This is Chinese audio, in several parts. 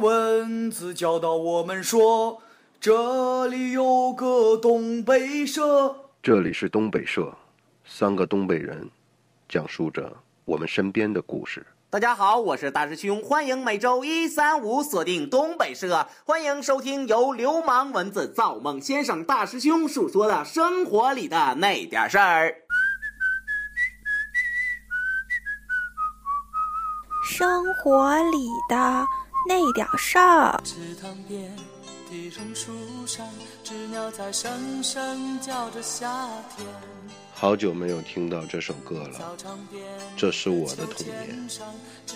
文字教导我们说，这里有个东北社。这里是东北社，三个东北人讲述着我们身边的故事。大家好，我是大师兄，欢迎每周一、三、五锁定东北社，欢迎收听由流氓文字造梦先生大师兄述说的生活里的那点事儿。生活里的那点事儿。池塘边的榕树上，知鸟在声声叫着夏天。好久没有听到这首歌了，这是我的童年，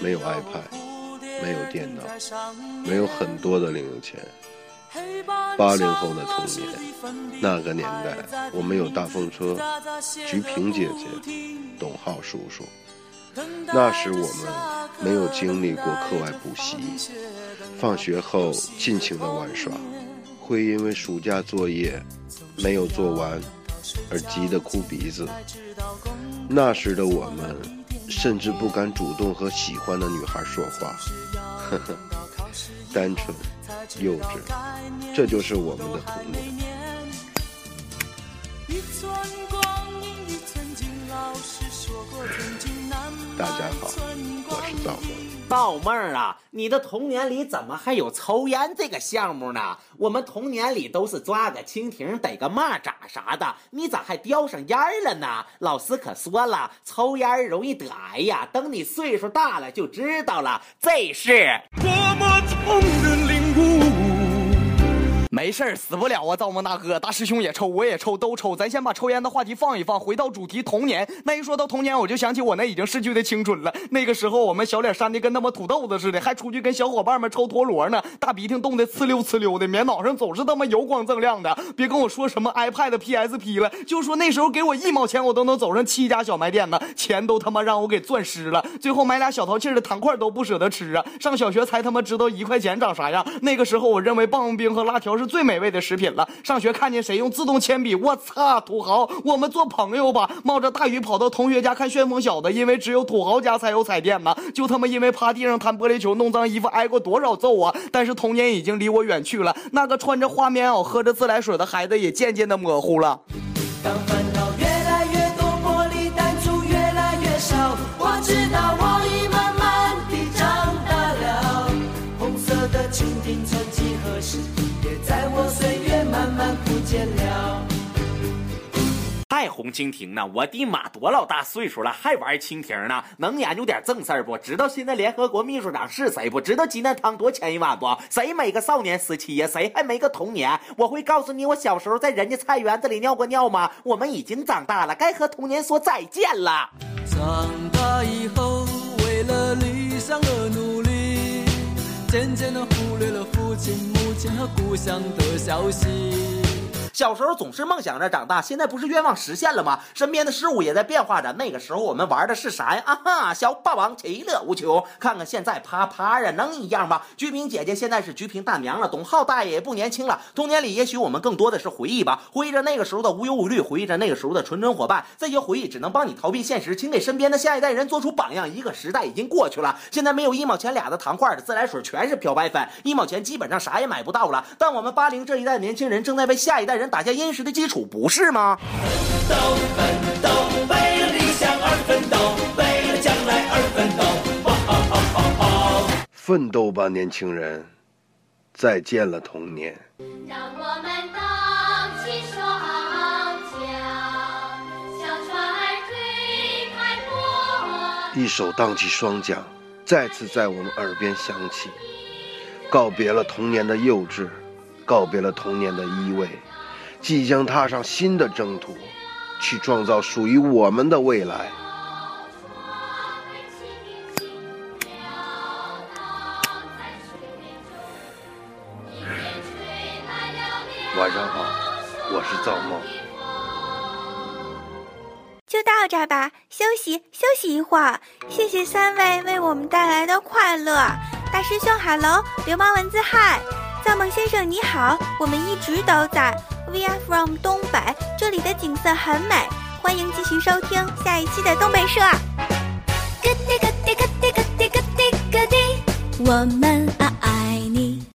没有 iPad，没有电脑，没有很多的零用钱。八零后的童年，那个年代，我们有大风车、菊萍姐姐、董浩叔叔。那时我们没有经历过课外补习，放学后尽情的玩耍，会因为暑假作业没有做完而急得哭鼻子。那时的我们甚至不敢主动和喜欢的女孩说话，呵呵，单纯幼稚，这就是我们的童年。一寸光阴一寸金，老师说过大家好，我是造梦。道妹儿啊，你的童年里怎么还有抽烟这个项目呢？我们童年里都是抓个蜻蜓、逮个蚂蚱啥的，你咋还叼上烟儿了呢？老师可说了，抽烟容易得癌呀。等你岁数大了就知道了，这是多么痛的领悟。没事，死不了啊！造梦大哥，大师兄也抽，我也抽，都抽。咱先把抽烟的话题放一放，回到主题童年。那一说到童年，我就想起我那已经逝去的青春了。那个时候，我们小脸扇的跟他妈土豆子似的，还出去跟小伙伴们抽陀螺呢，大鼻涕冻得呲溜呲溜的，棉袄上总是他妈油光锃亮的。别跟我说什么 iPad、PSP 了，就说那时候给我一毛钱，我都能走上七家小卖店呢，钱都他妈让我给攥湿了。最后买俩小淘气的糖块都不舍得吃啊！上小学才他妈知道一块钱长啥样。那个时候，我认为棒棒冰和辣条是最最美味的食品了。上学看见谁用自动铅笔，我操，土豪！我们做朋友吧。冒着大雨跑到同学家看旋风小子，因为只有土豪家才有彩电嘛。就他妈因为趴地上弹玻璃球弄脏衣服，挨过多少揍啊！但是童年已经离我远去了。那个穿着花棉袄、喝着自来水的孩子也渐渐的模糊了。红蜻蜓呢！我的妈，多老大岁数了还玩蜻蜓呢？能研究点正事儿不？知道现在联合国秘书长是谁不？知道鸡蛋汤多钱一碗不？谁没个少年时期呀？谁还没个童年？我会告诉你，我小时候在人家菜园子里尿过尿吗？我们已经长大了，该和童年说再见了。长大以后，为了理想而努力，渐渐地忽略了父亲、母亲和故乡的消息。小时候总是梦想着长大，现在不是愿望实现了吗？身边的事物也在变化着。那个时候我们玩的是啥呀？啊哈，小霸王其乐无穷。看看现在，啪啪呀，能一样吗？菊萍姐姐现在是菊萍大娘了，董浩大爷也不年轻了。童年里，也许我们更多的是回忆吧，回忆着那个时候的无忧无虑，回忆着那个时候的纯真伙伴。这些回忆只能帮你逃避现实，请给身边的下一代人做出榜样。一个时代已经过去了，现在没有一毛钱俩的糖块的自来水，全是漂白粉，一毛钱基本上啥也买不到了。但我们八零这一代年轻人正在为下一代人打下殷实的基础，不是吗？奋斗，奋斗，为了理想而奋斗，为了将来而奋斗。奋斗吧，年轻人！再见了，童年。让我们荡起双桨，小船儿推开波。一首荡起双桨，再次在我们耳边响起，告别了童年的幼稚，告别了童年的依偎，即将踏上新的征途，去创造属于我们的未来。晚上好，我是造梦。就到这儿吧，休息休息一会儿。谢谢三位为我们带来的快乐。大师兄，Hello，流氓文字嗨，造梦先生你好，我们一直都在。We are from 东北，这里的景色很美，欢迎继续收听下一期的东北社。咯滴咯滴咯滴咯滴咯滴咯滴，我们啊